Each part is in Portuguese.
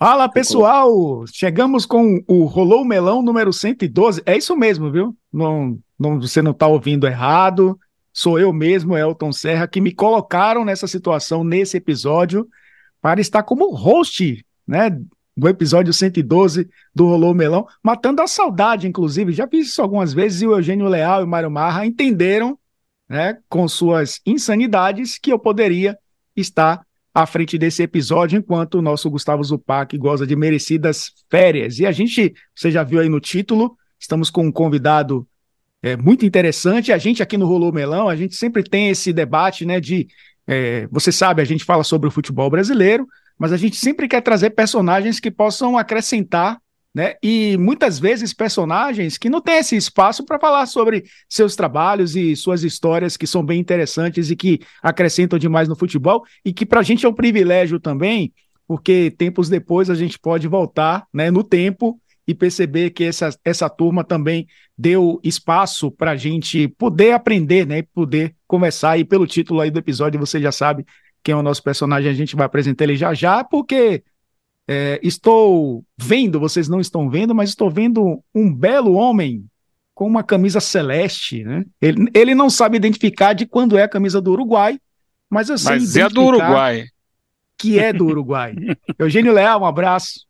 Fala pessoal, chegamos com o Rolou Melão número 112. É isso mesmo, viu? Não, não, você não está ouvindo errado. Sou eu mesmo, Elton Serra, que me colocaram nessa situação, nesse episódio, para estar como host, né? Do episódio 112 do Rolou Melão, matando a saudade, inclusive. Já fiz isso algumas vezes e o Eugênio Leal e o Mário Marra entenderam, né, com suas insanidades, que eu poderia estar à frente desse episódio, enquanto o nosso Gustavo Zupac goza de merecidas férias. E a gente, você já viu aí no título, estamos com um convidado é, muito interessante. A gente aqui no Rolô Melão, a gente sempre tem esse debate, né, de, é, você sabe, a gente fala sobre o futebol brasileiro, mas a gente sempre quer trazer personagens que possam acrescentar né? E muitas vezes personagens que não têm esse espaço para falar sobre seus trabalhos e suas histórias que são bem interessantes e que acrescentam demais no futebol e que para a gente é um privilégio também, porque tempos depois a gente pode voltar, né, no tempo e perceber que essa, essa turma também deu espaço para a gente poder aprender, né, poder conversar e pelo título aí do episódio você já sabe quem é o nosso personagem, a gente vai apresentar ele já já, porque é, estou vendo, vocês não estão vendo, mas estou vendo um belo homem com uma camisa celeste, né? Ele, ele não sabe identificar de quando é a camisa do Uruguai, mas eu sei Mas é do Uruguai. Que é do Uruguai. Eugênio Leal, um abraço.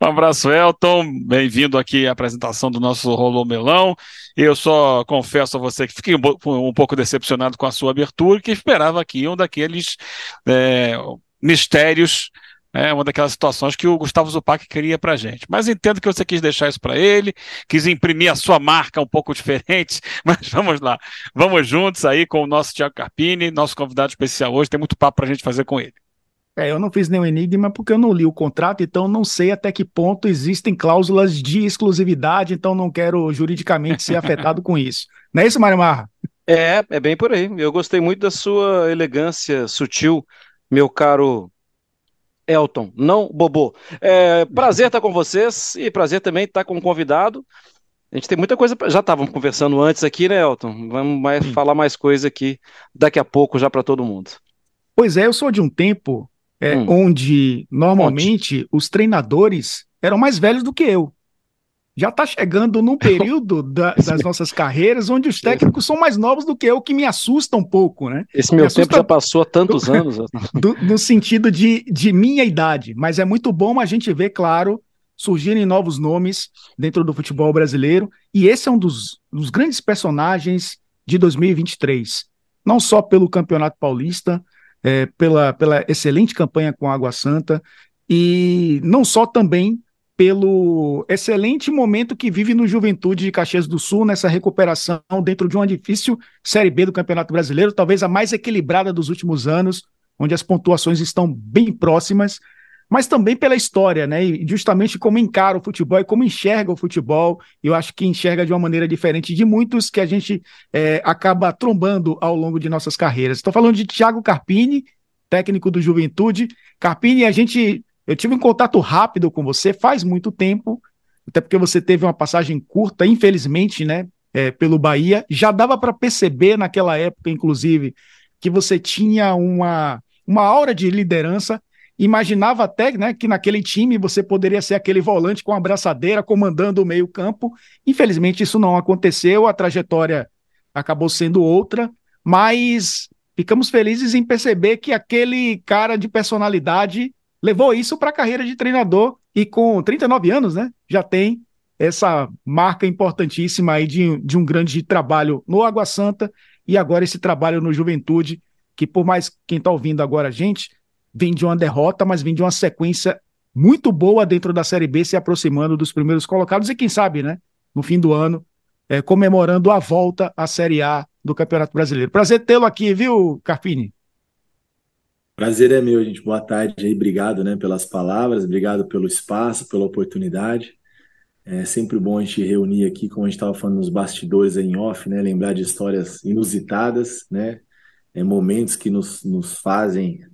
Um abraço, Elton. Bem-vindo aqui à apresentação do nosso Rolô Melão. Eu só confesso a você que fiquei um, um pouco decepcionado com a sua abertura, que esperava aqui um daqueles é, mistérios é uma daquelas situações que o Gustavo Zupac queria para gente. Mas entendo que você quis deixar isso para ele, quis imprimir a sua marca um pouco diferente, mas vamos lá. Vamos juntos aí com o nosso Tiago Carpini, nosso convidado especial hoje. Tem muito papo para a gente fazer com ele. É, eu não fiz nenhum enigma porque eu não li o contrato, então não sei até que ponto existem cláusulas de exclusividade, então não quero juridicamente ser afetado com isso. Não é isso, Mário Marra? É, é bem por aí. Eu gostei muito da sua elegância sutil, meu caro Elton, não Bobô. É, prazer estar com vocês e prazer também estar com o convidado. A gente tem muita coisa, já estávamos conversando antes aqui, né, Elton? Vamos mais, falar mais coisa aqui daqui a pouco já para todo mundo. Pois é, eu sou de um tempo é, hum. onde normalmente Onde? os treinadores eram mais velhos do que eu já está chegando num período da, das nossas carreiras onde os técnicos são mais novos do que eu, que me assusta um pouco, né? Esse meu tempo já passou há tantos do, anos. Do, no sentido de, de minha idade, mas é muito bom a gente ver, claro, surgirem novos nomes dentro do futebol brasileiro, e esse é um dos, dos grandes personagens de 2023. Não só pelo Campeonato Paulista, é, pela, pela excelente campanha com a Água Santa, e não só também pelo excelente momento que vive no Juventude de Caxias do Sul, nessa recuperação dentro de uma difícil Série B do Campeonato Brasileiro, talvez a mais equilibrada dos últimos anos, onde as pontuações estão bem próximas, mas também pela história, né? E justamente como encara o futebol e como enxerga o futebol. Eu acho que enxerga de uma maneira diferente de muitos que a gente é, acaba trombando ao longo de nossas carreiras. Estou falando de Thiago Carpini, técnico do Juventude. Carpini, a gente eu tive um contato rápido com você faz muito tempo, até porque você teve uma passagem curta, infelizmente, né, é, pelo Bahia. Já dava para perceber naquela época, inclusive, que você tinha uma, uma aura de liderança. Imaginava até né, que naquele time você poderia ser aquele volante com a abraçadeira comandando o meio-campo. Infelizmente, isso não aconteceu, a trajetória acabou sendo outra, mas ficamos felizes em perceber que aquele cara de personalidade levou isso para a carreira de treinador e com 39 anos, né, já tem essa marca importantíssima aí de, de um grande trabalho no Água Santa e agora esse trabalho no Juventude, que por mais quem está ouvindo agora a gente, vem de uma derrota, mas vem de uma sequência muito boa dentro da Série B, se aproximando dos primeiros colocados e quem sabe, né, no fim do ano, é, comemorando a volta à Série A do Campeonato Brasileiro. Prazer tê-lo aqui, viu, Carpini? Prazer é meu, gente. Boa tarde aí. Obrigado, né, pelas palavras, obrigado pelo espaço, pela oportunidade. É sempre bom a gente reunir aqui, como a gente estava falando nos bastidores em off, né, lembrar de histórias inusitadas, né, é, momentos que nos, nos fazem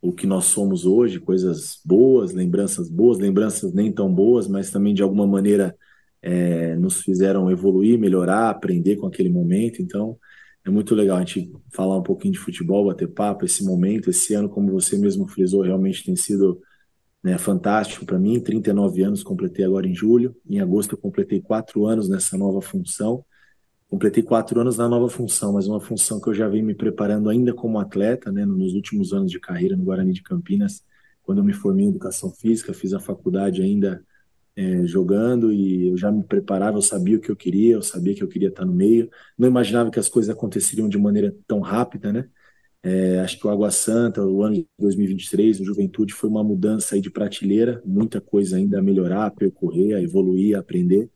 o que nós somos hoje, coisas boas, lembranças boas, lembranças nem tão boas, mas também de alguma maneira é, nos fizeram evoluir, melhorar, aprender com aquele momento. Então, é muito legal a gente falar um pouquinho de futebol, bater papo, esse momento, esse ano, como você mesmo frisou, realmente tem sido né, fantástico para mim. 39 anos, completei agora em julho. Em agosto, eu completei quatro anos nessa nova função. Completei quatro anos na nova função, mas uma função que eu já venho me preparando ainda como atleta, né, nos últimos anos de carreira no Guarani de Campinas, quando eu me formei em educação física, fiz a faculdade ainda é, jogando e eu já me preparava, eu sabia o que eu queria, eu sabia que eu queria estar no meio. Não imaginava que as coisas aconteceriam de maneira tão rápida, né? É, acho que o Água Santa, o ano de 2023, o Juventude, foi uma mudança aí de prateleira, muita coisa ainda a melhorar, a percorrer, a evoluir, a aprender,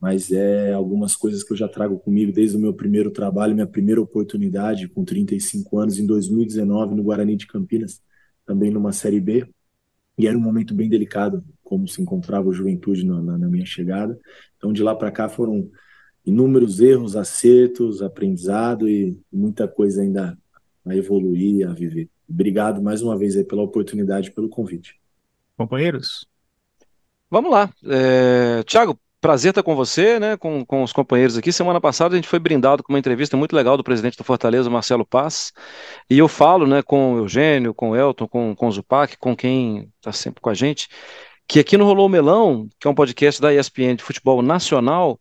mas é algumas coisas que eu já trago comigo desde o meu primeiro trabalho, minha primeira oportunidade com 35 anos, em 2019, no Guarani de Campinas, também numa Série B, e era um momento bem delicado, como se encontrava o Juventude na, na, na minha chegada. Então, de lá para cá foram inúmeros erros, acertos, aprendizado e muita coisa ainda a evoluir, a viver. Obrigado mais uma vez aí pela oportunidade, pelo convite. Companheiros? Vamos lá. É... Tiago, prazer estar com você, né, com, com os companheiros aqui. Semana passada a gente foi brindado com uma entrevista muito legal do presidente do Fortaleza, Marcelo Paz, e eu falo, né, com o Eugênio, com o Elton, com, com o Zupac, com quem está sempre com a gente, que aqui no Rolou Melão, que é um podcast da ESPN de futebol nacional,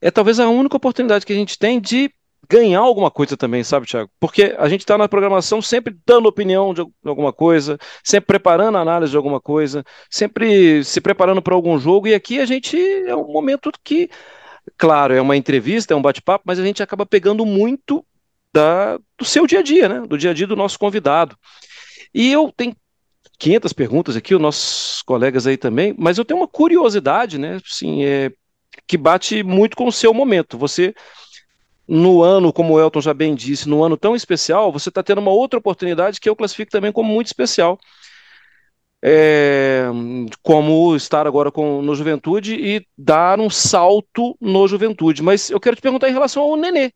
é talvez a única oportunidade que a gente tem de ganhar alguma coisa também, sabe, Thiago? Porque a gente está na programação sempre dando opinião de alguma coisa, sempre preparando análise de alguma coisa, sempre se preparando para algum jogo, e aqui a gente é um momento que, claro, é uma entrevista, é um bate-papo, mas a gente acaba pegando muito da, do seu dia a dia, né? Do dia a dia do nosso convidado. E eu tenho 500 perguntas aqui, os nossos colegas aí também, mas eu tenho uma curiosidade, né? Assim, é, que bate muito com o seu momento. Você no ano, como o Elton já bem disse, no ano tão especial, você está tendo uma outra oportunidade que eu classifico também como muito especial. É, como estar agora com, no Juventude e dar um salto no Juventude. Mas eu quero te perguntar em relação ao Nenê.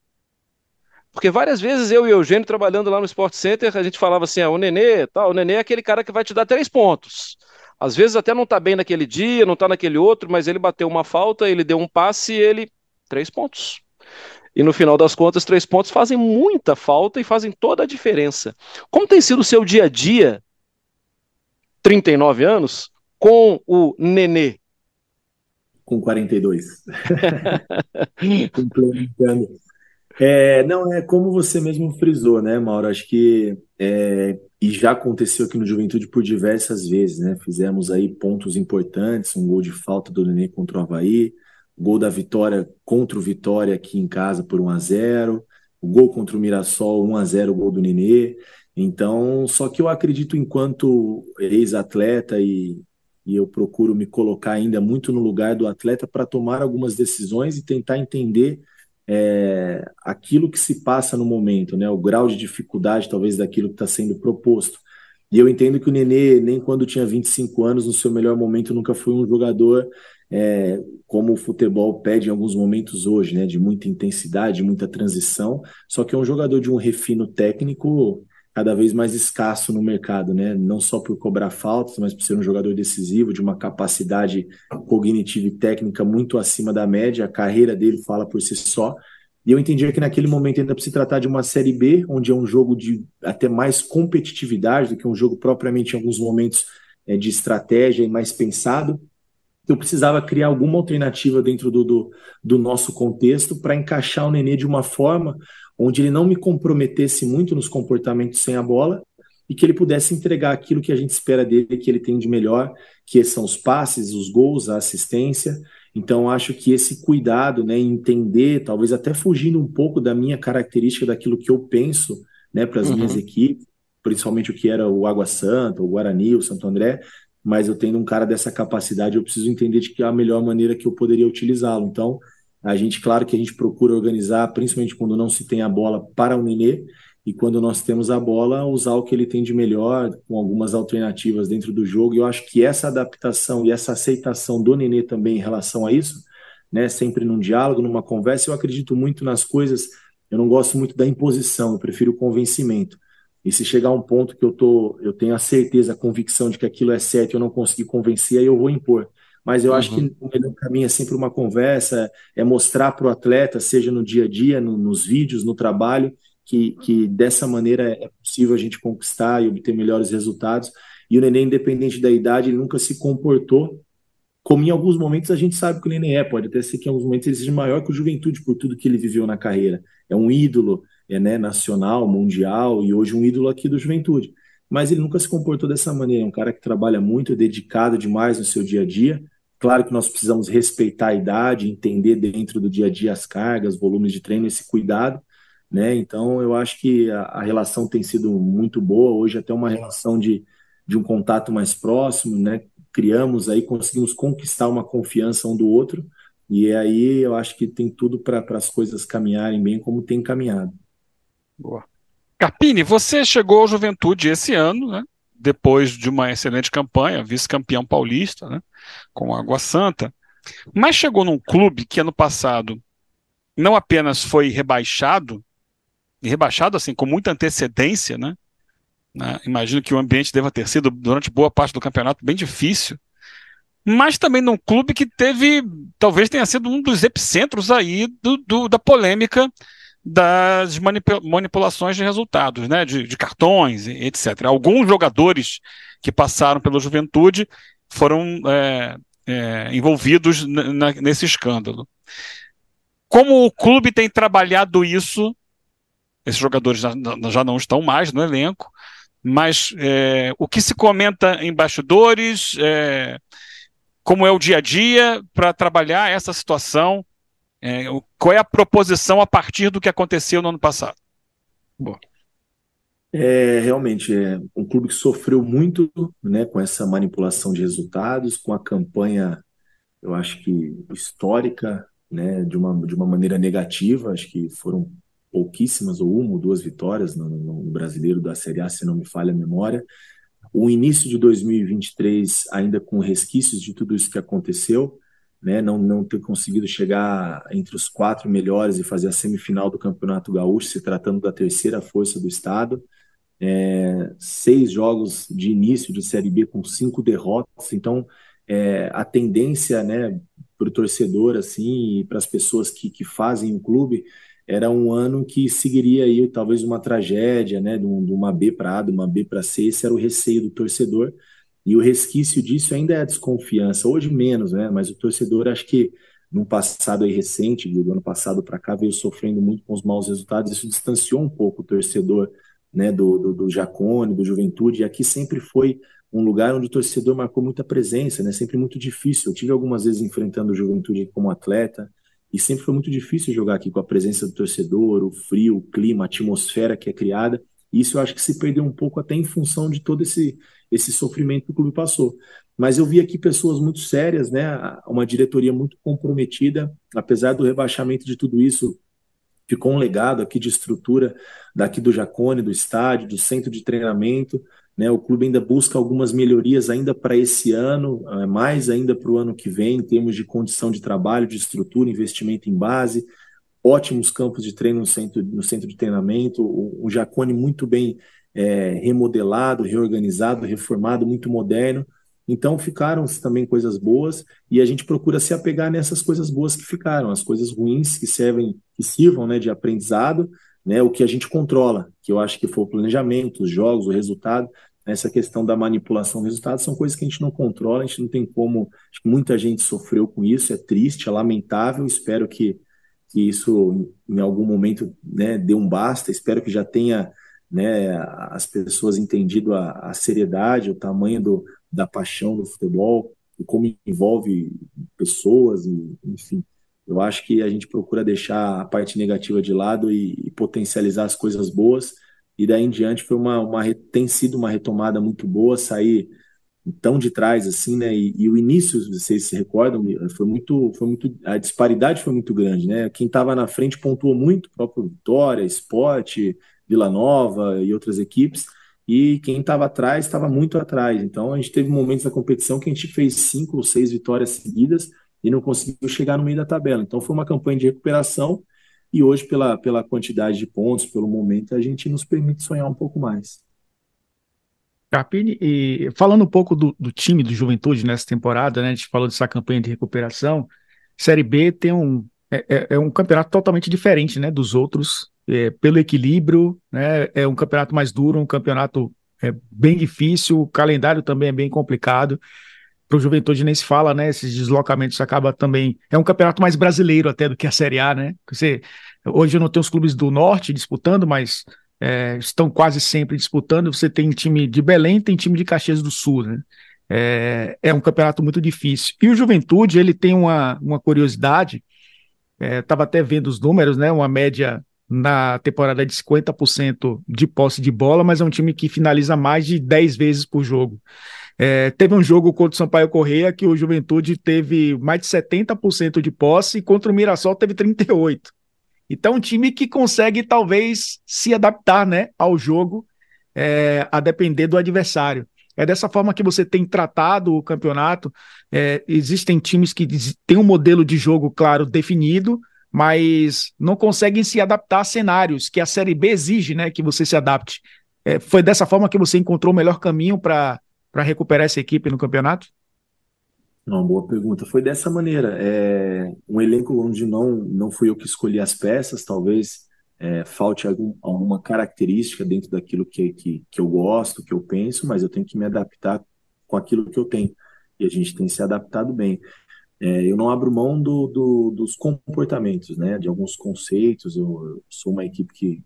Porque várias vezes eu e o Eugênio trabalhando lá no Sport Center, a gente falava assim: ah, o Nenê, tá, o Nenê é aquele cara que vai te dar três pontos. Às vezes até não está bem naquele dia, não está naquele outro, mas ele bateu uma falta, ele deu um passe e ele. Três pontos. E no final das contas, três pontos fazem muita falta e fazem toda a diferença. Como tem sido o seu dia a dia, 39 anos, com o Nenê? Com 42. Complementando. É, não, é como você mesmo frisou, né, Mauro? Acho que é, e já aconteceu aqui no Juventude por diversas vezes, né? Fizemos aí pontos importantes, um gol de falta do Nenê contra o Havaí, gol da vitória contra o Vitória aqui em casa por 1 a 0 o gol contra o Mirassol 1 a 0 o gol do Nenê. Então, só que eu acredito enquanto ex-atleta e, e eu procuro me colocar ainda muito no lugar do atleta para tomar algumas decisões e tentar entender é, aquilo que se passa no momento, né? O grau de dificuldade talvez daquilo que está sendo proposto. E eu entendo que o Nenê, nem quando tinha 25 anos, no seu melhor momento, nunca foi um jogador é, como o futebol pede em alguns momentos hoje, né, de muita intensidade, muita transição, só que é um jogador de um refino técnico cada vez mais escasso no mercado, né, não só por cobrar faltas, mas por ser um jogador decisivo, de uma capacidade cognitiva e técnica muito acima da média, a carreira dele fala por si só, e eu entendia que naquele momento ainda se tratar de uma Série B, onde é um jogo de até mais competitividade do que um jogo propriamente em alguns momentos é, de estratégia e mais pensado, eu precisava criar alguma alternativa dentro do, do, do nosso contexto para encaixar o Nenê de uma forma onde ele não me comprometesse muito nos comportamentos sem a bola e que ele pudesse entregar aquilo que a gente espera dele, que ele tem de melhor, que são os passes, os gols, a assistência. Então, acho que esse cuidado, né, entender, talvez até fugindo um pouco da minha característica, daquilo que eu penso né, para as uhum. minhas equipes, principalmente o que era o Água Santa, o Guarani, o Santo André, mas eu tendo um cara dessa capacidade, eu preciso entender de que é a melhor maneira que eu poderia utilizá-lo. Então, a gente, claro que a gente procura organizar, principalmente quando não se tem a bola para o Nenê, e quando nós temos a bola, usar o que ele tem de melhor, com algumas alternativas dentro do jogo. E eu acho que essa adaptação e essa aceitação do Nenê também em relação a isso, né, sempre num diálogo, numa conversa, eu acredito muito nas coisas, eu não gosto muito da imposição, eu prefiro o convencimento. E se chegar a um ponto que eu tô, eu tenho a certeza, a convicção de que aquilo é certo eu não consegui convencer, aí eu vou impor. Mas eu uhum. acho que uhum. o melhor caminho é sempre uma conversa, é mostrar para o atleta, seja no dia a dia, no, nos vídeos, no trabalho, que, que dessa maneira é possível a gente conquistar e obter melhores resultados. e o Nenê, independente da idade, ele nunca se comportou como em alguns momentos a gente sabe que o Nenê é, pode até ser que em alguns momentos ele seja maior que o Juventude por tudo que ele viveu na carreira. É um ídolo é, né, nacional, mundial e hoje um ídolo aqui do Juventude. Mas ele nunca se comportou dessa maneira, é um cara que trabalha muito, é dedicado demais no seu dia a dia. Claro que nós precisamos respeitar a idade, entender dentro do dia a dia as cargas, volumes de treino, esse cuidado, né? Então eu acho que a, a relação tem sido muito boa, hoje até uma relação de, de um contato mais próximo, né? criamos aí, conseguimos conquistar uma confiança um do outro, e aí eu acho que tem tudo para as coisas caminharem bem como tem caminhado. Boa. Carpini, você chegou à juventude esse ano, né? depois de uma excelente campanha, vice-campeão paulista, né? com Água Santa, mas chegou num clube que ano passado não apenas foi rebaixado, e rebaixado assim com muita antecedência, né? Né? Imagino que o ambiente deva ter sido, durante boa parte do campeonato, bem difícil. Mas também num clube que teve, talvez tenha sido um dos epicentros aí do, do da polêmica das manipulações de resultados, né? de, de cartões, etc. Alguns jogadores que passaram pela juventude foram é, é, envolvidos nesse escândalo. Como o clube tem trabalhado isso, esses jogadores já, já não estão mais no elenco, mas é, o que se comenta em bastidores, é, como é o dia a dia para trabalhar essa situação, é, qual é a proposição a partir do que aconteceu no ano passado? Bom. É, realmente, é um clube que sofreu muito né, com essa manipulação de resultados, com a campanha, eu acho que histórica, né, de, uma, de uma maneira negativa, acho que foram pouquíssimas, ou uma ou duas vitórias no, no, brasileiro da Série A, se não me falha a memória. O início de 2023, ainda com resquícios de tudo isso que aconteceu, né, não, não ter conseguido chegar entre os quatro melhores e fazer a semifinal do Campeonato Gaúcho, se tratando da terceira força do estado. É, seis jogos de início de Série B com cinco derrotas, então é, a tendência né, para o torcedor assim, e para as pessoas que, que fazem o clube era um ano que seguiria aí talvez uma tragédia, né, de, uma B para A, de uma B para C, esse era o receio do torcedor, e o resquício disso ainda é a desconfiança, hoje menos, né, mas o torcedor acho que num passado aí recente, do ano passado para cá, veio sofrendo muito com os maus resultados, isso distanciou um pouco o torcedor, né, do, do, do Jacone, do Juventude, e aqui sempre foi um lugar onde o torcedor marcou muita presença, né, sempre muito difícil, eu tive algumas vezes enfrentando o Juventude como atleta, e sempre foi muito difícil jogar aqui com a presença do torcedor, o frio, o clima, a atmosfera que é criada. E isso eu acho que se perdeu um pouco até em função de todo esse, esse sofrimento que o clube passou. Mas eu vi aqui pessoas muito sérias, né? Uma diretoria muito comprometida, apesar do rebaixamento de tudo isso, ficou um legado aqui de estrutura daqui do Jacone, do estádio, do centro de treinamento. Né, o clube ainda busca algumas melhorias ainda para esse ano, é, mais ainda para o ano que vem, em termos de condição de trabalho, de estrutura, investimento em base, ótimos campos de treino no centro, no centro de treinamento, o, o Jacone muito bem é, remodelado, reorganizado, reformado, muito moderno. Então ficaram também coisas boas e a gente procura se apegar nessas coisas boas que ficaram, as coisas ruins que servem, que sirvam né, de aprendizado, né, o que a gente controla, que eu acho que foi o planejamento, os jogos, o resultado, essa questão da manipulação do resultado são coisas que a gente não controla, a gente não tem como. Muita gente sofreu com isso, é triste, é lamentável. Espero que, que isso em algum momento né, dê um basta. Espero que já tenha né, as pessoas entendido a, a seriedade, o tamanho do, da paixão do futebol e como envolve pessoas, e, enfim. Eu acho que a gente procura deixar a parte negativa de lado e, e potencializar as coisas boas e daí em diante foi uma, uma tem sido uma retomada muito boa, sair tão de trás assim, né? E, e, o início, vocês se recordam, foi muito, foi muito, a disparidade foi muito grande, né? Quem estava na frente pontuou muito, próprio Vitória, Esporte, Vila Nova e outras equipes, e quem estava atrás estava muito atrás. Então a gente teve momentos da competição que a gente fez cinco ou seis vitórias seguidas e não conseguiu chegar no meio da tabela. Então foi uma campanha de recuperação e hoje, pela, pela quantidade de pontos, pelo momento, a gente nos permite sonhar um pouco mais. Carpini, e falando um pouco do, do, time do Juventude nessa temporada, né? A gente falou dessa campanha de recuperação. Série B tem um é, é, é um campeonato totalmente diferente, né, dos outros, é, pelo equilíbrio, né? É um campeonato mais duro, um campeonato é bem difícil, o calendário também é bem complicado. Para o Juventude nem se fala, né? Esses deslocamentos acaba também. É um campeonato mais brasileiro até do que a Série A, né? Você, hoje não tem os clubes do Norte disputando, mas é, estão quase sempre disputando. Você tem time de Belém, tem time de Caxias do Sul, né? É, é um campeonato muito difícil. E o Juventude, ele tem uma, uma curiosidade, estava é, até vendo os números, né? Uma média na temporada de 50% de posse de bola, mas é um time que finaliza mais de 10 vezes por jogo. É, teve um jogo contra o Sampaio Correia que o Juventude teve mais de 70% de posse e contra o Mirassol teve 38%. Então, um time que consegue talvez se adaptar né, ao jogo, é, a depender do adversário. É dessa forma que você tem tratado o campeonato. É, existem times que têm um modelo de jogo, claro, definido, mas não conseguem se adaptar a cenários que a Série B exige né, que você se adapte. É, foi dessa forma que você encontrou o melhor caminho para recuperar essa equipe no campeonato? Uma boa pergunta. Foi dessa maneira. É um elenco onde não, não fui eu que escolhi as peças, talvez é, falte algum, alguma característica dentro daquilo que, que, que eu gosto, que eu penso, mas eu tenho que me adaptar com aquilo que eu tenho. E a gente tem se adaptado bem. É, eu não abro mão do, do, dos comportamentos, né, de alguns conceitos. Eu, eu, sou uma equipe que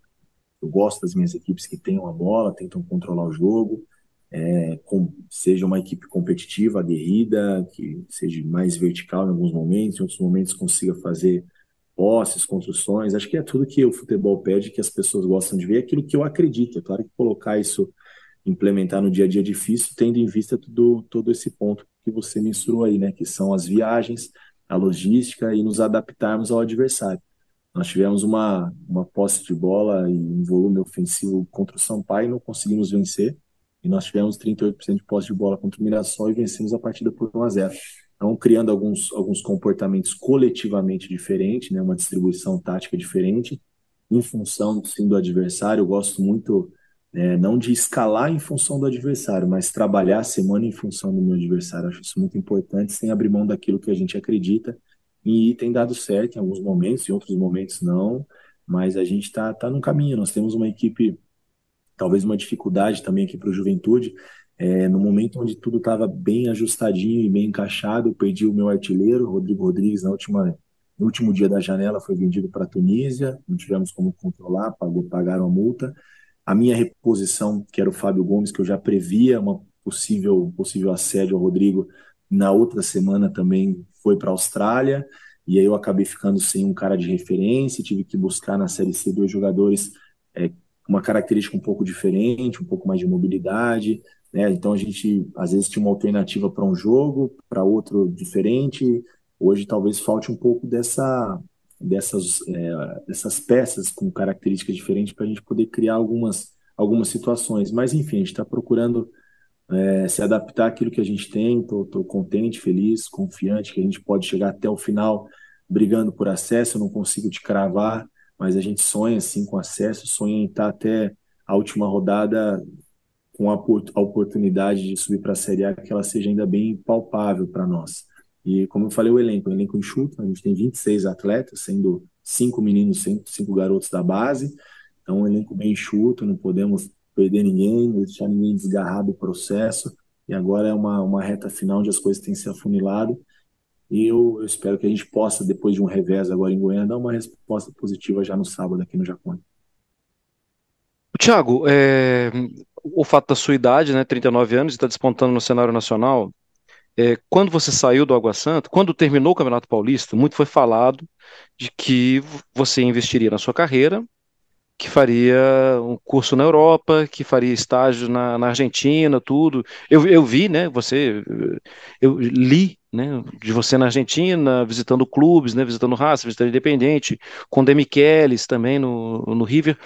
eu gosto das minhas equipes que tenham a bola, tentam controlar o jogo, é, com, seja uma equipe competitiva, aguerrida, que seja mais vertical em alguns momentos, em outros momentos consiga fazer posses, construções. Acho que é tudo que o futebol pede, que as pessoas gostam de ver, é aquilo que eu acredito. É claro que colocar isso implementar no dia a dia difícil, tendo em vista tudo, todo esse ponto que você mencionou aí, né? Que são as viagens, a logística e nos adaptarmos ao adversário. Nós tivemos uma, uma posse de bola e um volume ofensivo contra o Sampaio não conseguimos vencer. E nós tivemos 38% de posse de bola contra o Mirassol e vencemos a partida por 1 a 0. Então, criando alguns, alguns comportamentos coletivamente diferentes, né? Uma distribuição tática diferente, em função sim, do adversário. Eu gosto muito é, não de escalar em função do adversário, mas trabalhar a semana em função do meu adversário. Acho isso muito importante, sem abrir mão daquilo que a gente acredita. E tem dado certo em alguns momentos, em outros momentos não, mas a gente está tá no caminho. Nós temos uma equipe, talvez uma dificuldade também aqui para o Juventude. É, no momento onde tudo estava bem ajustadinho e bem encaixado, eu perdi o meu artilheiro, Rodrigo Rodrigues, na última, no último dia da janela, foi vendido para a Tunísia, não tivemos como controlar, pagou, pagaram a multa a minha reposição, que era o Fábio Gomes, que eu já previa uma possível, possível assédio ao Rodrigo, na outra semana também foi para a Austrália, e aí eu acabei ficando sem um cara de referência, tive que buscar na Série C dois jogadores é, uma característica um pouco diferente, um pouco mais de mobilidade, né? Então a gente às vezes tinha uma alternativa para um jogo, para outro diferente. Hoje talvez falte um pouco dessa dessas, é, dessas peças com características diferentes para a gente poder criar algumas, algumas situações. Mas, enfim, a gente está procurando é, se adaptar àquilo que a gente tem. Estou contente, feliz, confiante que a gente pode chegar até o final brigando por acesso. Eu não consigo te cravar, mas a gente sonha sim com acesso, sonha em estar até a última rodada com a, a oportunidade de subir para a Série A, que ela seja ainda bem palpável para nós. E como eu falei, o elenco, o elenco enxuto, a gente tem 26 atletas, sendo cinco meninos, cinco garotos da base. Então, um elenco bem enxuto, não podemos perder ninguém, não deixar ninguém desgarrado do processo. E agora é uma, uma reta final onde as coisas têm se afunilado. E eu, eu espero que a gente possa, depois de um revés agora em Goiânia, dar uma resposta positiva já no sábado aqui no Jacone. Tiago, é, o fato da sua idade, né, 39 anos, está despontando no cenário nacional, é, quando você saiu do Água Santa, quando terminou o Campeonato Paulista, muito foi falado de que você investiria na sua carreira, que faria um curso na Europa, que faria estágio na, na Argentina, tudo. Eu, eu vi, né, você, eu li, né, de você na Argentina, visitando clubes, né, visitando Raça, visitando Independente, com Demichelis também no, no River.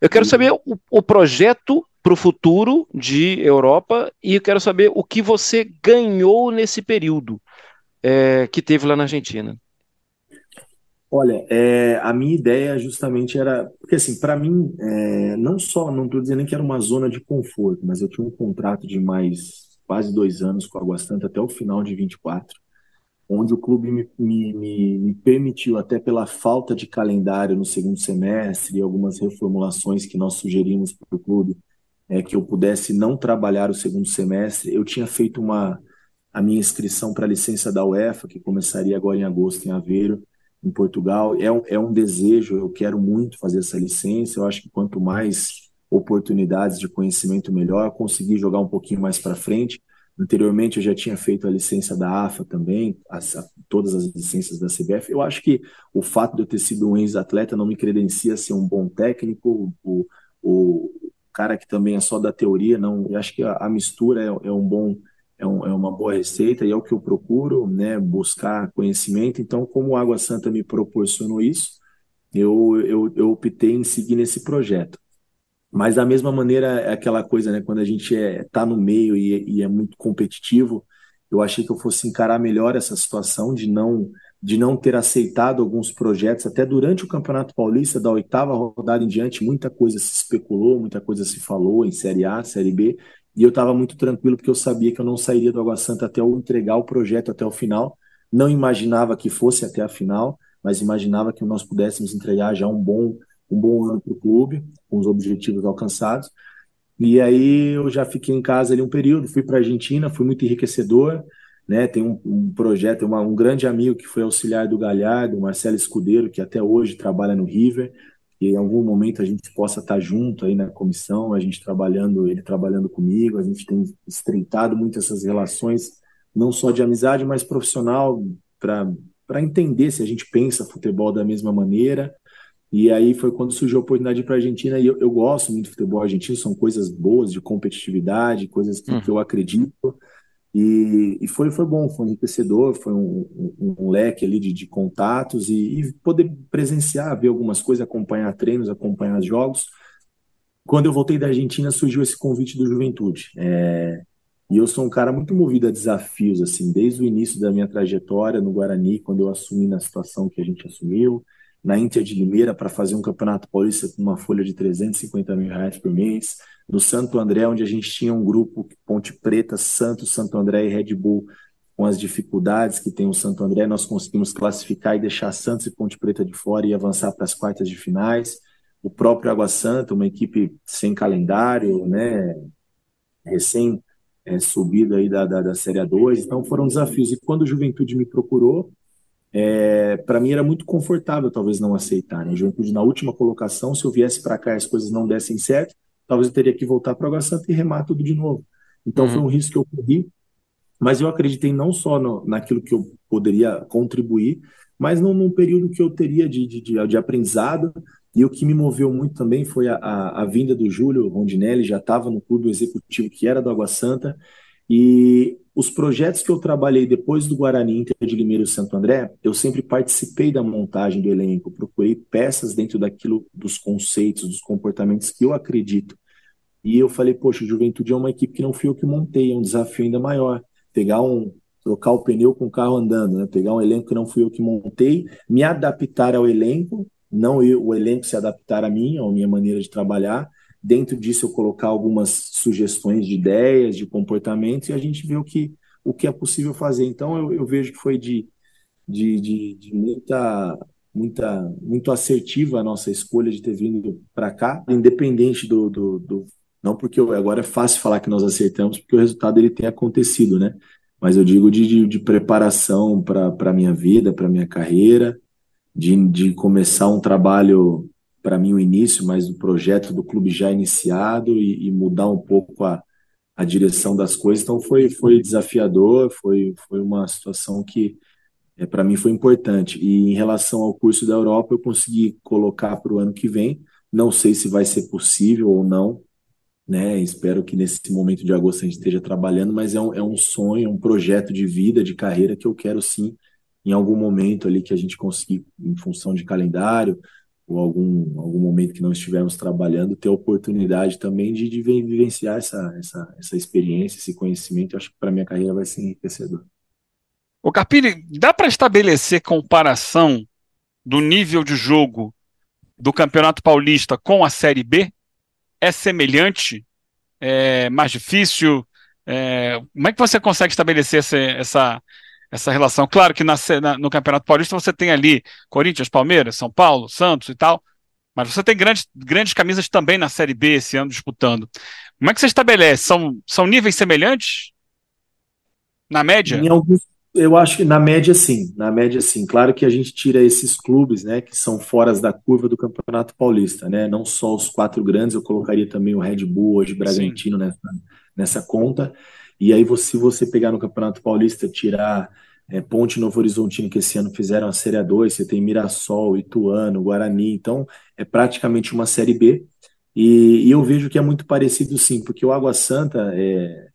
Eu quero saber o, o projeto para o futuro de Europa e eu quero saber o que você ganhou nesse período é, que teve lá na Argentina. Olha, é, a minha ideia justamente era. Porque, assim, para mim, é, não só, não estou dizendo que era uma zona de conforto, mas eu tinha um contrato de mais quase dois anos com a Água Santa até o final de 24, onde o clube me, me, me, me permitiu, até pela falta de calendário no segundo semestre e algumas reformulações que nós sugerimos para o clube, é, que eu pudesse não trabalhar o segundo semestre. Eu tinha feito uma a minha inscrição para a licença da UEFA, que começaria agora em agosto em Aveiro, em Portugal. É um, é um desejo, eu quero muito fazer essa licença. Eu acho que quanto mais oportunidades de conhecimento, melhor. Conseguir jogar um pouquinho mais para frente. Anteriormente eu já tinha feito a licença da AFA também, as, a, todas as licenças da CBF. Eu acho que o fato de eu ter sido um ex-atleta não me credencia a ser um bom técnico, o, o, cara que também é só da teoria, não. Eu acho que a, a mistura é, é, um bom, é, um, é, uma boa receita e é o que eu procuro, né? Buscar conhecimento. Então, como o Água Santa me proporcionou isso, eu, eu, eu optei em seguir nesse projeto. Mas da mesma maneira, é aquela coisa, né? Quando a gente é, tá no meio e, e é muito competitivo, eu achei que eu fosse encarar melhor essa situação de não de não ter aceitado alguns projetos. Até durante o Campeonato Paulista da oitava rodada em diante muita coisa se especulou muita coisa se falou em Série A Série B. E eu estava muito tranquilo porque eu sabia que eu não sairia do Água Santa até eu entregar o projeto até o final. Não imaginava que fosse até a final mas imaginava que nós pudéssemos entregar já um bom um bom ano para o clube, com os objetivos alcançados. E aí eu já fiquei em casa ali um período, fui para a Argentina, foi muito enriquecedor. Né? Tem um, um projeto, uma, um grande amigo que foi auxiliar do Galhardo, Marcelo Escudeiro, que até hoje trabalha no River, e em algum momento a gente possa estar junto aí na comissão, a gente trabalhando, ele trabalhando comigo, a gente tem estreitado muito essas relações, não só de amizade, mas profissional, para entender se a gente pensa futebol da mesma maneira e aí foi quando surgiu a oportunidade para a Argentina, e eu, eu, gosto muito do futebol argentino, são coisas boas de competitividade, coisas que, que eu acredito. E, e, foi, foi bom, foi enriquecedor, foi um, um, um leque ali de, de contatos e, e, poder presenciar, ver algumas coisas, acompanhar treinos, acompanhar jogos. Quando eu voltei da Argentina, surgiu esse convite do Juventude. É, e eu sou um cara muito movido a desafios, assim, desde o início da minha trajetória no Guarani, quando eu assumi na situação que a gente assumiu, na Inter de Limeira para fazer um campeonato paulista com uma folha de 350 mil reais por mês, no Santo André, onde a gente tinha um grupo Ponte Preta, Santos, Santo André e Red Bull, com as dificuldades que tem o Santo André, nós conseguimos classificar e deixar Santos e Ponte Preta de fora e avançar para as quartas de finais. O próprio Água Santa, uma equipe sem calendário, né, recém é, subida aí da, da, da Série A2, então foram desafios. E quando o Juventude me procurou, é, para mim era muito confortável talvez não aceitar. Né? Juventude na última colocação, se eu viesse para cá e as coisas não dessem certo, talvez eu teria que voltar para o Água Santa e remar tudo de novo. Então uhum. foi um risco que eu corri, mas eu acreditei não só no, naquilo que eu poderia contribuir, mas num, num período que eu teria de, de, de, de, aprendizado. E o que me moveu muito também foi a, a, a vinda do Júlio Rondinelli, já estava no clube executivo que era do Água Santa, e os projetos que eu trabalhei depois do Guarani, Inter de Limeira e Santo André, eu sempre participei da montagem do elenco, procurei peças dentro daquilo, dos conceitos, dos comportamentos que eu acredito. E eu falei, poxa, Juventude é uma equipe que não fui eu que montei, é um desafio ainda maior. Pegar um, trocar o pneu com o carro andando, né? Pegar um elenco que não fui eu que montei, me adaptar ao elenco, não eu, o elenco se adaptar a mim, à minha maneira de trabalhar, dentro disso eu colocar algumas sugestões de ideias, de comportamentos, e a gente vê o que, o que é possível fazer. Então eu, eu vejo que foi de, de, de, de, muita, muita, muito assertiva a nossa escolha de ter vindo para cá, independente do, do, do, Não porque agora é fácil falar que nós acertamos, porque o resultado ele tem acontecido, né? Mas eu digo de, de, de preparação para a minha vida, para a minha carreira, de, de começar um trabalho para mim o início, mas do projeto do clube já iniciado e, e mudar um pouco a, a direção das coisas. Então foi foi desafiador, foi foi uma situação que é, para mim foi importante. E em relação ao curso da Europa, eu consegui colocar para o ano que vem. Não sei se vai ser possível ou não, né? Espero que nesse momento de agosto a gente esteja trabalhando, mas é um, é um sonho, é um projeto de vida, de carreira que eu quero sim, em algum momento ali que a gente conseguir, em função de calendário, ou algum, algum momento que não estivermos trabalhando, ter a oportunidade também de, de vivenciar essa, essa, essa experiência, esse conhecimento. Eu acho que para minha carreira vai ser enriquecedor. O Carpini, dá para estabelecer comparação do nível de jogo do Campeonato Paulista com a Série B? É semelhante? É mais difícil? É, como é que você consegue estabelecer essa, essa, essa relação. Claro que na, na, no Campeonato Paulista você tem ali Corinthians, Palmeiras, São Paulo, Santos e tal, Mas você tem grandes, grandes camisas também na Série B esse ano disputando. Como é que você estabelece? São, são níveis semelhantes? Na média? Em alguns, eu acho que na média sim, na média sim. Claro que a gente tira esses clubes, né, que são fora da curva do Campeonato Paulista, né? Não só os quatro grandes, eu colocaria também o Red Bull, hoje Bragantino nessa, nessa conta. E aí, se você pegar no Campeonato Paulista, tirar é, Ponte Novo Horizontino, que esse ano fizeram a Série A2, você tem Mirassol, Ituano, Guarani, então é praticamente uma Série B. E, e eu vejo que é muito parecido sim, porque o Água Santa, é,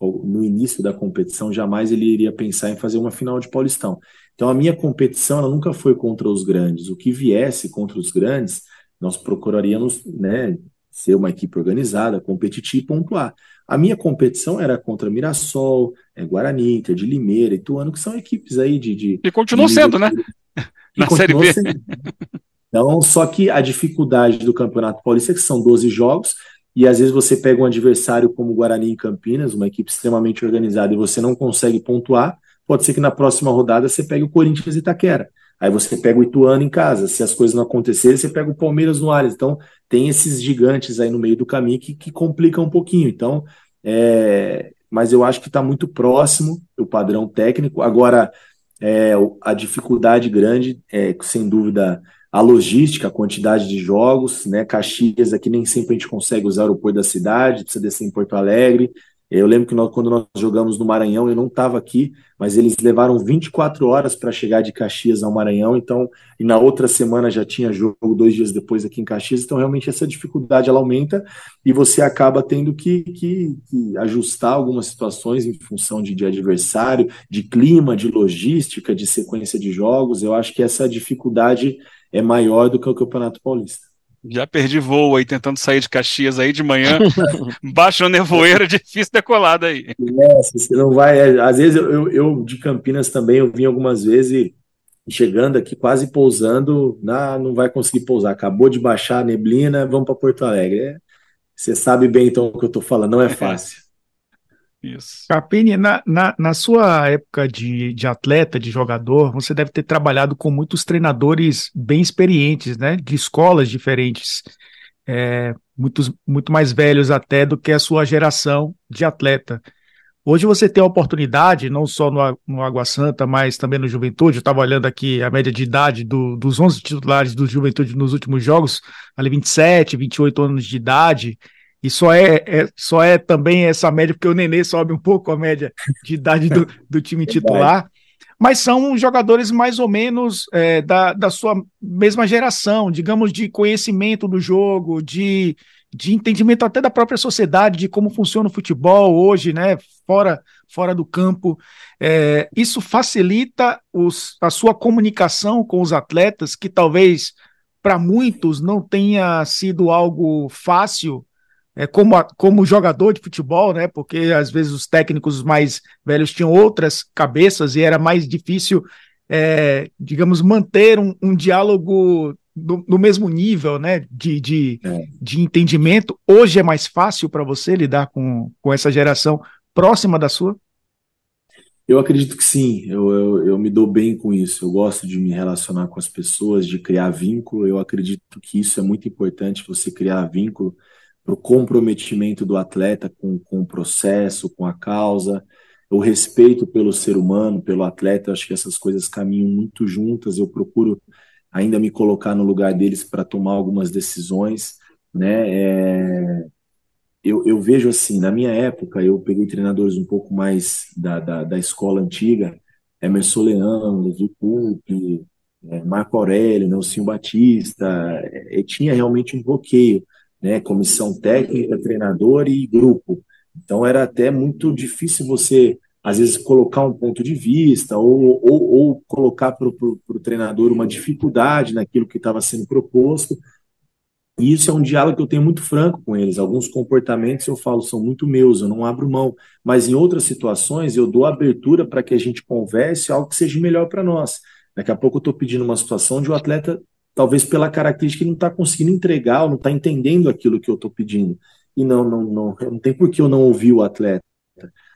no início da competição, jamais ele iria pensar em fazer uma final de Paulistão. Então a minha competição ela nunca foi contra os grandes. O que viesse contra os grandes, nós procuraríamos né, ser uma equipe organizada, competir e pontuar. A minha competição era contra Mirassol, é, Guarani, Inter de Limeira, Ituano, que são equipes aí de. de e continuou de sendo, né? Na Série B. Sendo. Então, só que a dificuldade do Campeonato Paulista é que são 12 jogos, e às vezes você pega um adversário como o Guarani em Campinas, uma equipe extremamente organizada, e você não consegue pontuar, pode ser que na próxima rodada você pegue o Corinthians e Itaquera. Aí você pega o Ituano em casa. Se as coisas não acontecerem, você pega o Palmeiras no Ares. Então, tem esses gigantes aí no meio do caminho que, que complicam um pouquinho. Então, é, mas eu acho que está muito próximo o padrão técnico. Agora, é, a dificuldade grande é, sem dúvida, a logística, a quantidade de jogos, né? Caxias aqui nem sempre a gente consegue usar o aeroporto da cidade, precisa descer em Porto Alegre. Eu lembro que nós, quando nós jogamos no Maranhão, eu não estava aqui, mas eles levaram 24 horas para chegar de Caxias ao Maranhão, então, e na outra semana já tinha jogo dois dias depois aqui em Caxias, então realmente essa dificuldade ela aumenta e você acaba tendo que, que, que ajustar algumas situações em função de, de adversário, de clima, de logística, de sequência de jogos. Eu acho que essa dificuldade é maior do que o Campeonato Paulista. Já perdi voo aí tentando sair de Caxias aí de manhã. Baixa nevoeiro, difícil decolar daí. É, você não vai. É, às vezes eu, eu, eu, de Campinas também eu vim algumas vezes chegando aqui, quase pousando, na, não vai conseguir pousar. Acabou de baixar a neblina, vamos para Porto Alegre. É, você sabe bem então o que eu estou falando, não é fácil. Isso. Capini, na, na, na, sua época de, de atleta, de jogador, você deve ter trabalhado com muitos treinadores bem experientes, né? De escolas diferentes, é, muitos, muito mais velhos até do que a sua geração de atleta. Hoje você tem a oportunidade, não só no, no Água Santa, mas também no Juventude. Eu estava olhando aqui a média de idade do, dos 11 titulares do Juventude nos últimos jogos, ali 27, 28 anos de idade. E só é, é, só é também essa média, porque o Nenê sobe um pouco a média de idade do, do time titular. Mas são jogadores mais ou menos é, da, da sua mesma geração, digamos, de conhecimento do jogo, de, de entendimento até da própria sociedade, de como funciona o futebol hoje, né? Fora, fora do campo. É, isso facilita os, a sua comunicação com os atletas, que talvez para muitos não tenha sido algo fácil é, como, como jogador de futebol, né? Porque às vezes os técnicos mais velhos tinham outras cabeças e era mais difícil, é, digamos, manter um, um diálogo no, no, mesmo nível, né? De, de, é. de entendimento. Hoje é mais fácil para você lidar com, com essa geração próxima da sua? Eu acredito que sim, eu, eu, eu, me dou bem com isso. Eu gosto de me relacionar com as pessoas, de criar vínculo. Eu acredito que isso é muito importante, você criar vínculo para o comprometimento do atleta com, com o processo, com a causa, o respeito pelo ser humano, pelo atleta, acho que essas coisas caminham muito juntas. Eu procuro ainda me colocar no lugar deles para tomar algumas decisões, né? É, eu, eu, vejo assim, na minha época, eu peguei treinadores um pouco mais da, da, da escola antiga, Emerson Levi Pupi, é, Marco Aurélio, Nelson Batista, é, tinha realmente um bloqueio né? Comissão técnica, treinador e grupo. Então era até muito difícil você, às vezes, colocar um ponto de vista ou, ou, ou colocar para o treinador uma dificuldade naquilo que estava sendo proposto. E isso é um diálogo que eu tenho muito franco com eles. Alguns comportamentos eu falo são muito meus, eu não abro mão. Mas em outras situações eu dou abertura para que a gente converse algo que seja melhor para nós. Daqui a pouco eu estou pedindo uma situação onde o atleta talvez pela característica, não está conseguindo entregar, ou não está entendendo aquilo que eu estou pedindo. E não, não, não, não tem por que eu não ouvir o atleta.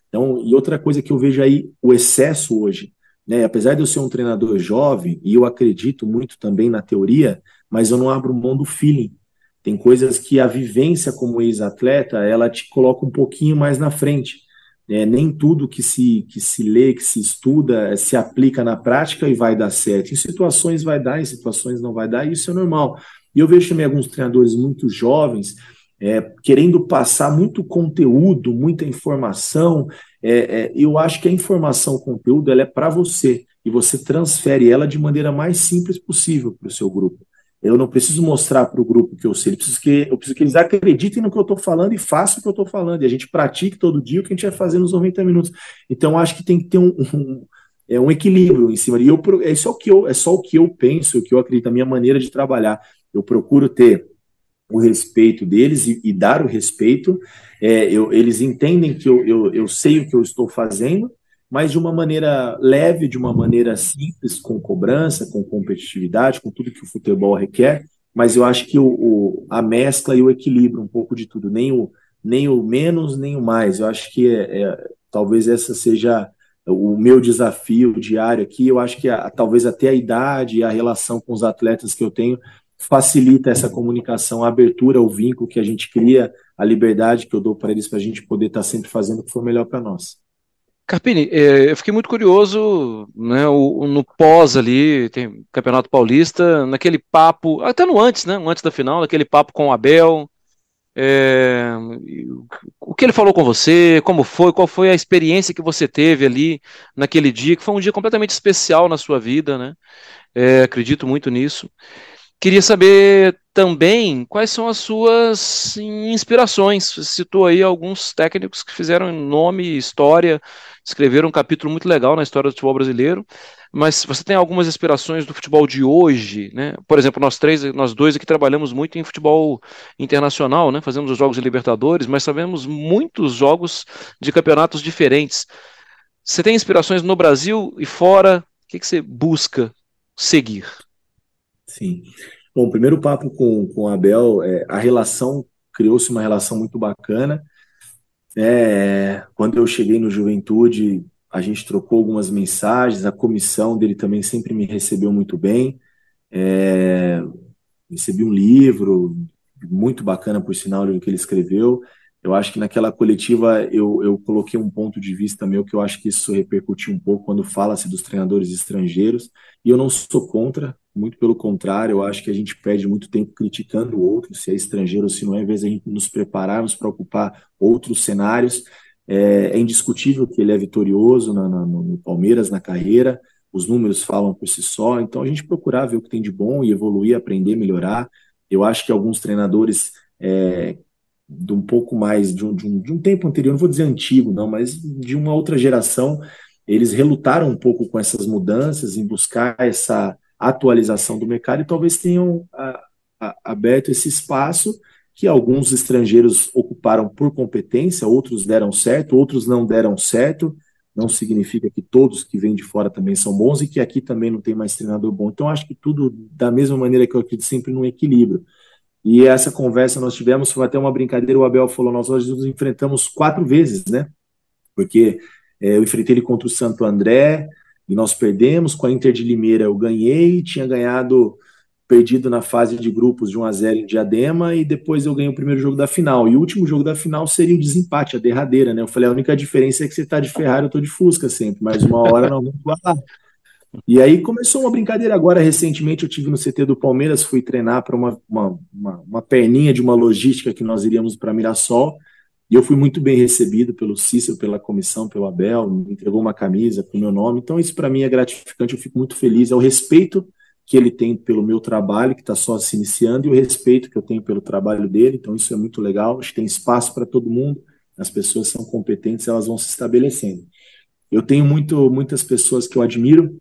Então, e outra coisa que eu vejo aí, o excesso hoje. né? Apesar de eu ser um treinador jovem, e eu acredito muito também na teoria, mas eu não abro mão do feeling. Tem coisas que a vivência como ex-atleta, ela te coloca um pouquinho mais na frente. É, nem tudo que se, que se lê, que se estuda, se aplica na prática e vai dar certo. Em situações vai dar, em situações não vai dar, e isso é normal. E eu vejo também alguns treinadores muito jovens é, querendo passar muito conteúdo, muita informação. É, é eu acho que a informação, o conteúdo, ela é para você e você transfere ela de maneira mais simples possível para o seu grupo. Eu não preciso mostrar para o grupo que eu sei, eu preciso, que, eu preciso que eles acreditem no que eu estou falando e façam o que eu estou falando. E a gente pratique todo dia o que a gente vai fazer nos 90 minutos. Então, acho que tem que ter um, um, é um equilíbrio em cima. E eu, é, só o que eu, é só o que eu penso, o que eu acredito, a minha maneira de trabalhar. Eu procuro ter o respeito deles e, e dar o respeito. É, eu, eles entendem que eu, eu, eu sei o que eu estou fazendo, mas de uma maneira leve, de uma maneira simples, com cobrança, com competitividade, com tudo que o futebol requer. Mas eu acho que o, o a mescla e o equilíbrio um pouco de tudo, nem o, nem o menos, nem o mais. Eu acho que é, é, talvez essa seja o meu desafio diário aqui. Eu acho que a, talvez até a idade e a relação com os atletas que eu tenho facilita essa comunicação, a abertura, o vínculo que a gente cria, a liberdade que eu dou para eles para a gente poder estar tá sempre fazendo o que for melhor para nós. Carpini, é, eu fiquei muito curioso, né, no pós ali, tem Campeonato Paulista, naquele papo, até no antes, né, antes da final, naquele papo com o Abel, é, o que ele falou com você, como foi, qual foi a experiência que você teve ali naquele dia, que foi um dia completamente especial na sua vida, né, é, acredito muito nisso. Queria saber também quais são as suas inspirações. Você citou aí alguns técnicos que fizeram nome história, escreveram um capítulo muito legal na história do futebol brasileiro. Mas você tem algumas inspirações do futebol de hoje, né? Por exemplo, nós três, nós dois aqui trabalhamos muito em futebol internacional, né? Fazemos os jogos de Libertadores, mas sabemos muitos jogos de campeonatos diferentes. Você tem inspirações no Brasil e fora? O que, que você busca seguir? Sim. Bom, o primeiro papo com, com o Abel, é, a relação, criou-se uma relação muito bacana. É, quando eu cheguei no Juventude, a gente trocou algumas mensagens, a comissão dele também sempre me recebeu muito bem. É, recebi um livro, muito bacana, por sinal, do que ele escreveu. Eu acho que naquela coletiva eu, eu coloquei um ponto de vista meu que eu acho que isso repercutiu um pouco quando fala-se dos treinadores estrangeiros. E eu não sou contra, muito pelo contrário, eu acho que a gente perde muito tempo criticando o outro, se é estrangeiro ou se não é, em vez de a gente nos prepararmos para ocupar outros cenários. É, é, indiscutível que ele é vitorioso na, na, no Palmeiras na carreira, os números falam por si só, então a gente procurar ver o que tem de bom e evoluir, aprender, melhorar. Eu acho que alguns treinadores é, de um pouco mais, de um, de um, de um tempo anterior, não vou dizer antigo, não, mas de uma outra geração, eles relutaram um pouco com essas mudanças, em buscar essa atualização do mercado e talvez tenham a, a, aberto esse espaço que alguns estrangeiros ocuparam por competência, outros deram certo, outros não deram certo. Não significa que todos que vêm de fora também são bons e que aqui também não tem mais treinador bom. Então, acho que tudo, da mesma maneira que eu acredito, sempre num equilíbrio. E essa conversa nós tivemos, foi até uma brincadeira, o Abel falou, nós nos enfrentamos quatro vezes, né? Porque é, eu enfrentei ele contra o Santo André, e nós perdemos, com a Inter de Limeira eu ganhei, tinha ganhado, perdido na fase de grupos de 1 a 0 em Diadema, e depois eu ganhei o primeiro jogo da final, e o último jogo da final seria o desempate, a derradeira, né? Eu falei, a única diferença é que você tá de Ferrari, eu tô de Fusca sempre, mas uma hora nós vamos lá. E aí começou uma brincadeira agora, recentemente eu tive no CT do Palmeiras, fui treinar para uma, uma, uma, uma, perninha de uma logística que nós iríamos para Mirassol, e eu fui muito bem recebido pelo Cícero, pela comissão, pelo Abel, me entregou uma camisa com o meu nome, então isso para mim é gratificante, eu fico muito feliz, é o respeito que ele tem pelo meu trabalho, que está só se iniciando, e o respeito que eu tenho pelo trabalho dele, então isso é muito legal, acho que tem espaço para todo mundo, as pessoas são competentes, elas vão se estabelecendo. Eu tenho muito, muitas pessoas que eu admiro,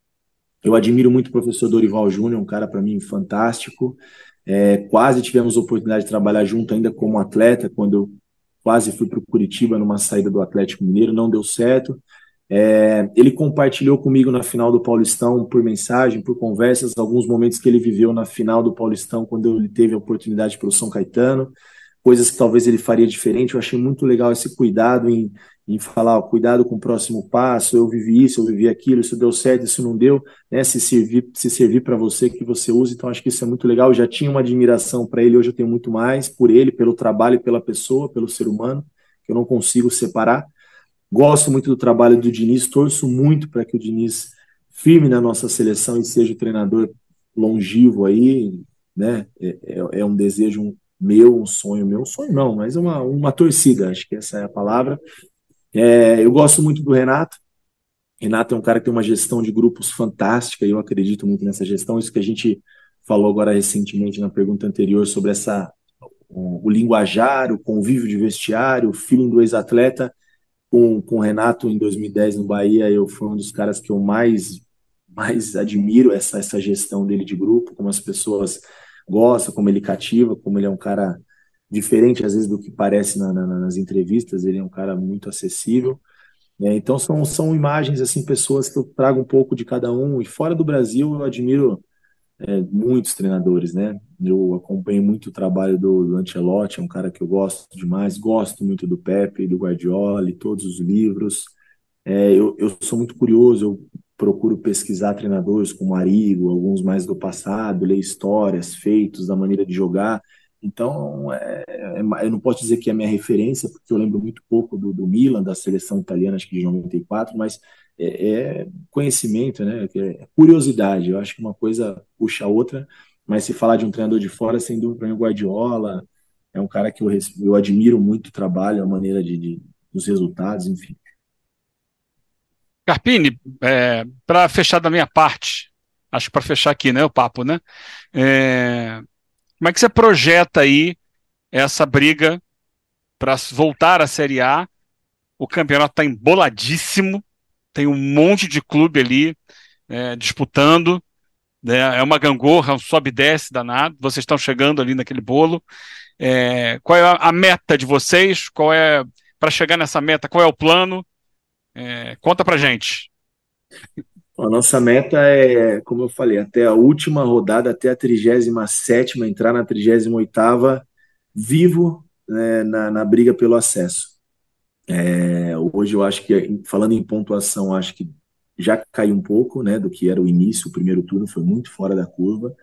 eu admiro muito o professor Dorival Júnior, um cara para mim fantástico. É, quase tivemos a oportunidade de trabalhar junto ainda como atleta, quando eu quase fui para o Curitiba numa saída do Atlético Mineiro, não deu certo. É, ele compartilhou comigo na final do Paulistão por mensagem, por conversas, alguns momentos que ele viveu na final do Paulistão, quando ele teve a oportunidade pelo São Caetano. coisas que talvez ele faria diferente. Eu achei muito legal esse cuidado em, em falar, ó, cuidado com o próximo passo, eu vivi isso, eu vivi aquilo, isso deu certo, isso não deu, né? Se servir, se servir para você que você use, então acho que isso é muito legal. Eu já tinha uma admiração para ele, hoje eu tenho muito mais por ele, pelo trabalho, pela pessoa, pelo ser humano, que eu não consigo separar. Gosto muito do trabalho do Diniz, torço muito para que o Diniz firme na nossa seleção e seja o treinador longivo aí, né? É, é, é um desejo meu, um sonho meu, um sonho não, mas uma, uma torcida, acho que essa é a palavra. É, eu gosto muito do Renato. Renato é um cara que tem uma gestão de grupos fantástica, e eu acredito muito nessa gestão. Isso que a gente falou agora recentemente na pergunta anterior sobre essa o, o linguajar, o convívio de vestiário, o feeling do ex-atleta. Com, com o Renato em 2010 no Bahia, eu fui um dos caras que eu mais mais admiro essa, essa gestão dele de grupo, como as pessoas gostam, como ele cativa, como ele é um cara diferente às vezes do que parece na, na, nas entrevistas, ele é um cara muito acessível. Né? Então são, são imagens, assim, pessoas que eu trago um pouco de cada um, e fora do Brasil eu admiro é, muitos treinadores, né? Eu acompanho muito o trabalho do, do Ancelotti, é um cara que eu gosto demais, gosto muito do Pepe, do Guardiola, todos os livros. É, eu, eu sou muito curioso, eu procuro pesquisar treinadores como Arigo, alguns mais do passado, ler histórias, feitos, da maneira de jogar. Então, é, é, eu não posso dizer que é a minha referência, porque eu lembro muito pouco do, do Milan, da seleção italiana, acho que de 94, mas é, é conhecimento, né? É curiosidade. Eu acho que uma coisa puxa a outra, mas se falar de um treinador de fora, sem dúvida, o Guardiola é um cara que eu, eu admiro muito o trabalho, a maneira de, de dos resultados, enfim. Carpini, é, para fechar da minha parte, acho que para fechar aqui, né, o papo, né? É, como é que você projeta aí essa briga para voltar à Série A? O campeonato está emboladíssimo, tem um monte de clube ali é, disputando, né, é uma gangorra, um sobe e desce danado, vocês estão chegando ali naquele bolo. É, qual é a meta de vocês? Qual é, para chegar nessa meta, qual é o plano? É, conta pra gente. A nossa meta é, como eu falei, até a última rodada, até a 37 entrar na 38 vivo né, na, na, briga pelo acesso. É, hoje eu acho que, falando em pontuação, acho que já caiu um pouco né, do que era o início, o primeiro turno foi muito fora da curva.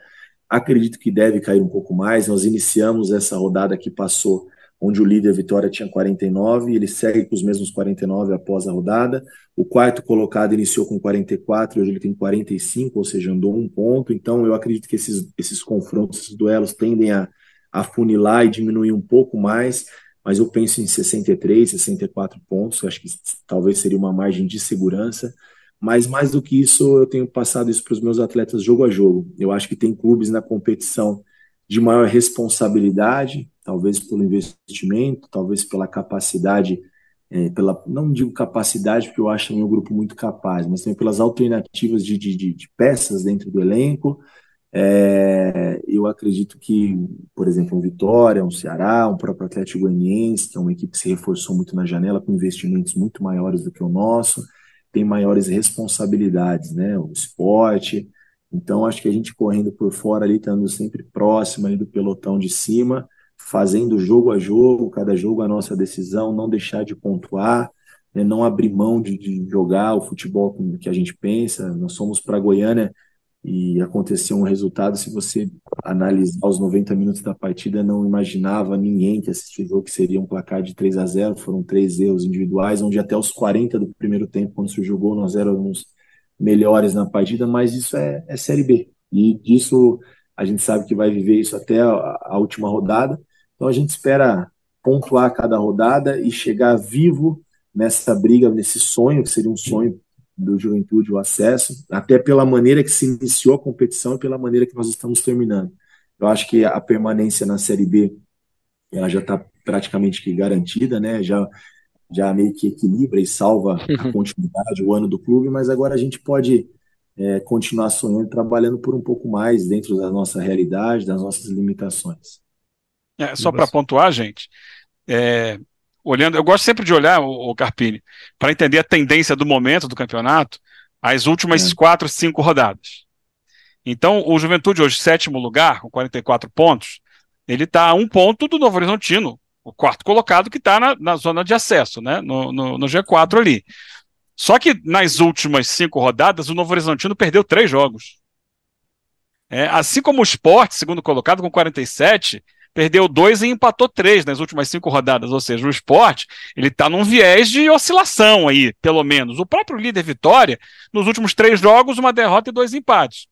Acredito que deve cair um pouco mais. Nós iniciamos essa rodada que passou onde o líder Vitória tinha 49, ele segue com os mesmos 49 após a rodada. O quarto colocado iniciou com 44, hoje ele tem 45, ou seja, andou um ponto. Então, eu acredito que esses, esses confrontos, esses duelos tendem a, a funilar e diminuir um pouco mais, mas eu penso em 63, 64 pontos, acho que talvez seria uma margem de segurança. Mas mais do que isso, eu tenho passado isso para os meus atletas jogo a jogo. Eu acho que tem clubes na competição de maior responsabilidade, talvez pelo investimento, talvez pela capacidade, é, pela não digo capacidade, porque eu acho um grupo muito capaz, mas também pelas alternativas de, de, de peças dentro do elenco. É, eu acredito que, por exemplo, um Vitória, um Ceará, um próprio Atlético Goianiense, que é uma equipe que se reforçou muito na janela, com investimentos muito maiores do que o nosso, tem maiores responsabilidades, né? O esporte. Então, acho que a gente correndo por fora ali, estando sempre próximo ali do pelotão de cima, fazendo jogo a jogo, cada jogo a nossa decisão, não deixar de pontuar, né, não abrir mão de, de, jogar o futebol que a gente pensa. Nós somos para Goiânia e aconteceu um resultado, se você analisar os 90 minutos da partida, não imaginava ninguém que assistiu que seria um placar de 3 a 0 foram três erros individuais, onde até os 40 do primeiro tempo, quando se jogou, nós éramos melhores na partida, mas isso é, é Série B, e disso a gente sabe que vai viver isso até a, a última rodada, então a gente espera pontuar cada rodada e chegar vivo nessa briga, nesse sonho, que seria um sonho do Juventude, o acesso, até pela maneira que se iniciou a competição e pela maneira que nós estamos terminando. Eu acho que a permanência na Série B ela já está praticamente que garantida, né? Já, já meio que equilibra e salva a continuidade, o ano do clube, mas agora a gente pode é, continuar sonhando, trabalhando por um pouco mais dentro da nossa realidade, das nossas limitações. É, só para pontuar, gente, é, olhando, eu gosto sempre de olhar o, o Carpini para entender a tendência do momento do campeonato, as últimas é. quatro, cinco rodadas. Então, o Juventude hoje, sétimo lugar, com 44 pontos, ele está a um ponto do Novo Horizontino, o quarto colocado que está na, na, zona de acesso, né? No, no, no, G4 ali. Só que nas últimas cinco rodadas, o Novo Horizontino perdeu três jogos. É, assim como o Sport, segundo colocado, com 47, perdeu dois e empatou três nas últimas cinco rodadas. Ou seja, o esporte ele está num viés de oscilação aí, pelo menos. O próprio líder Vitória, nos últimos três jogos, uma derrota e dois empates.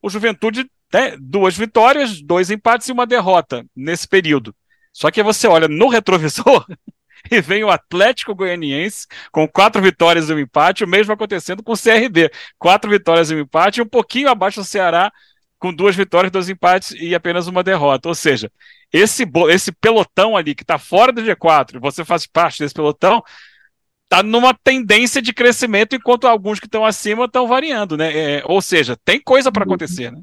O Juventude, né, duas vitórias, dois empates e uma derrota nesse período. Só que você olha no retrovisor e vem o Atlético Goianiense com quatro vitórias e um empate, o mesmo acontecendo com o CRB. Quatro vitórias e um empate, um pouquinho abaixo do Ceará com duas vitórias, dois empates e apenas uma derrota. Ou seja, esse, esse pelotão ali que está fora do G4, você faz parte desse pelotão, está numa tendência de crescimento, enquanto alguns que estão acima estão variando, né? É, ou seja, tem coisa para acontecer, né?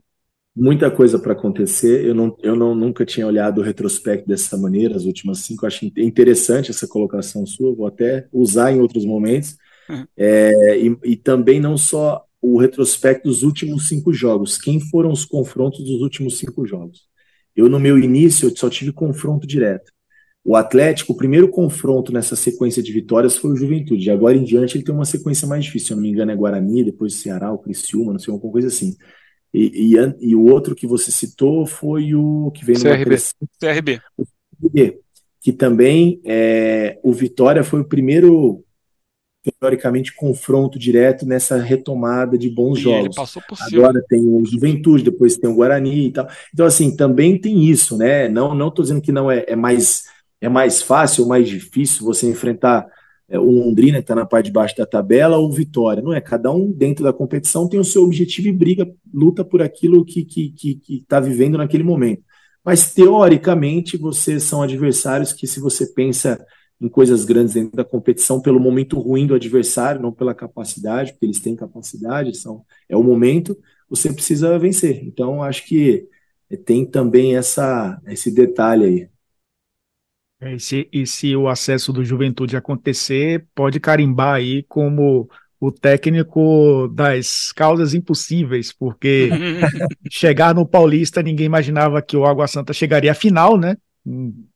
Muita coisa para acontecer. Eu, não, eu não, nunca tinha olhado o retrospecto dessa maneira, as últimas cinco. Acho interessante essa colocação sua, vou até usar em outros momentos. Uhum. É, e, e também não só o retrospecto dos últimos cinco jogos. Quem foram os confrontos dos últimos cinco jogos? Eu, no meu início, eu só tive confronto direto. O Atlético, o primeiro confronto nessa sequência de vitórias foi o Juventude. De agora em diante, ele tem uma sequência mais difícil. Se eu não me engano, é Guarani, depois o Ceará, o Criciúma, não sei, alguma coisa assim. E, e, e, o outro que você citou foi o que veio no CRB. CRB. O CRB. Que também é, o Vitória foi o primeiro teoricamente, confronto direto nessa retomada de bons e jogos. Agora tem o Juventude, depois tem o Guarani e tal. Então, assim, também tem isso, né? Não não estou dizendo que não é, é, mais, é mais fácil ou mais difícil você enfrentar é, o Londrina, que está na parte de baixo da tabela, ou o Vitória. Não é? Cada um dentro da competição tem o seu objetivo e briga, luta por aquilo que está que, que, que tá vivendo naquele momento. Mas, teoricamente, vocês são adversários que, se você pensa em coisas grandes dentro da competição pelo momento ruim do adversário, não pela capacidade, porque eles têm capacidade, são, é o momento, você precisa vencer. Então, acho que tem também essa, esse detalhe aí. É, e, se, e se o acesso do Juventude acontecer, pode carimbar aí como o técnico das causas impossíveis, porque chegar no Paulista, ninguém imaginava que o Água Santa chegaria à final, né?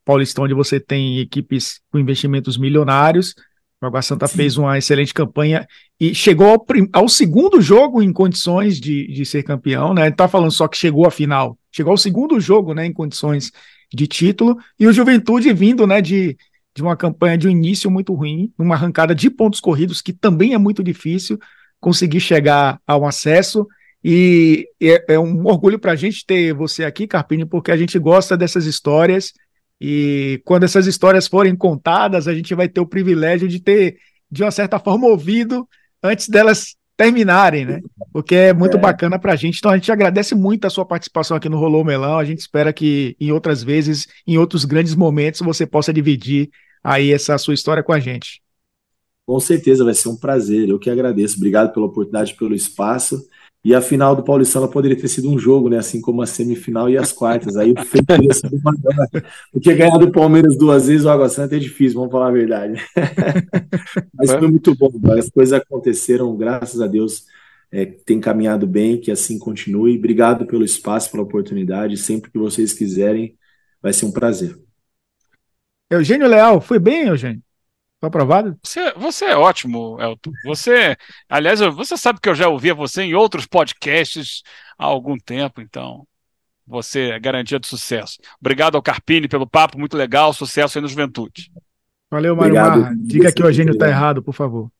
Paulistão, onde você tem equipes com investimentos milionários. O Água Santa Sim. fez uma excelente campanha e chegou ao, ao, segundo jogo em condições de, de ser campeão, né? Está falando só que chegou à final, chegou ao segundo jogo, né, em condições de título, e o Juventude vindo, né, de, de uma campanha de um início muito ruim, numa arrancada de pontos corridos, que também é muito difícil conseguir chegar ao acesso. E é, é um orgulho para a gente ter você aqui, Carpini, porque a gente gosta dessas histórias e quando essas histórias forem contadas, a gente vai ter o privilégio de ter, de uma certa forma, ouvido antes delas terminarem, né? Porque é muito é. bacana para a gente. Então a gente agradece muito a sua participação aqui no Rolou Melão. A gente espera que em outras vezes, em outros grandes momentos, você possa dividir aí essa sua história com a gente. Com certeza, vai ser um prazer. Eu que agradeço. Obrigado pela oportunidade, pelo espaço. E a final do Paulistão poderia ter sido um jogo, né? Assim como a semifinal e as quartas. Aí o feito teria sido maior. Porque ganhar do Palmeiras duas vezes o Água Santa é difícil, vamos falar a verdade. Mas foi muito bom. As coisas aconteceram, graças a Deus, é, tem caminhado bem, que assim continue. Obrigado pelo espaço, pela oportunidade. Sempre que vocês quiserem, vai ser um prazer. Eugênio Leal, foi bem, Eugênio? Foi aprovado? Você, você é ótimo, Elton. Você, aliás, você sabe que eu já ouvia você em outros podcasts há algum tempo, então você é garantia de sucesso. Obrigado ao Carpini pelo papo, muito legal, sucesso aí no Juventude. Valeu, Mário Marra. Diga que o Eugênio está errado, por favor.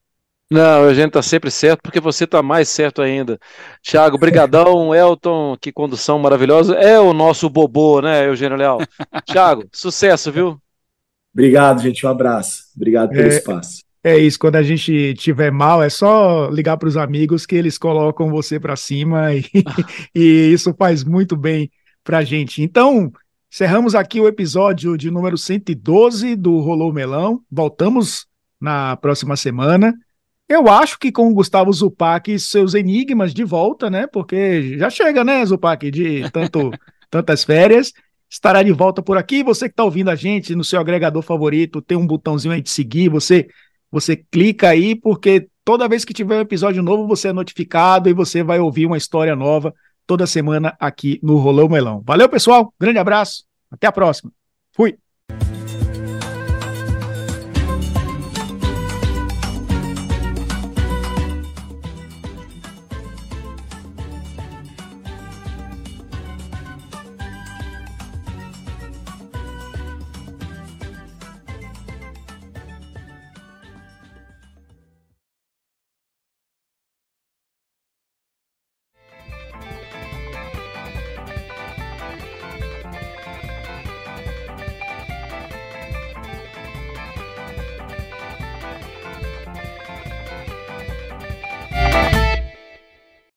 Não, o Eugênio está sempre certo, porque você está mais certo ainda. Thiago, brigadão, Elton, que condução maravilhosa. É o nosso bobô, né, Eugênio Leal? Thiago, sucesso, viu? Obrigado, gente. Um abraço. Obrigado pelo é, espaço. É isso. Quando a gente tiver mal, é só ligar para os amigos que eles colocam você para cima e, e isso faz muito bem para a gente. Então, encerramos aqui o episódio de número 112 do Rolou Melão. Voltamos na próxima semana. Eu acho que com o Gustavo Zupac e seus enigmas de volta, né? Porque já chega, né, Zupac, de tanto, tantas férias estará de volta por aqui. Você que está ouvindo a gente no seu agregador favorito, tem um botãozinho aí de seguir, você, você clica aí, porque toda vez que tiver um episódio novo, você é notificado e você vai ouvir uma história nova toda semana aqui no Rolão Melão. Valeu, pessoal. Grande abraço. Até a próxima. Fui.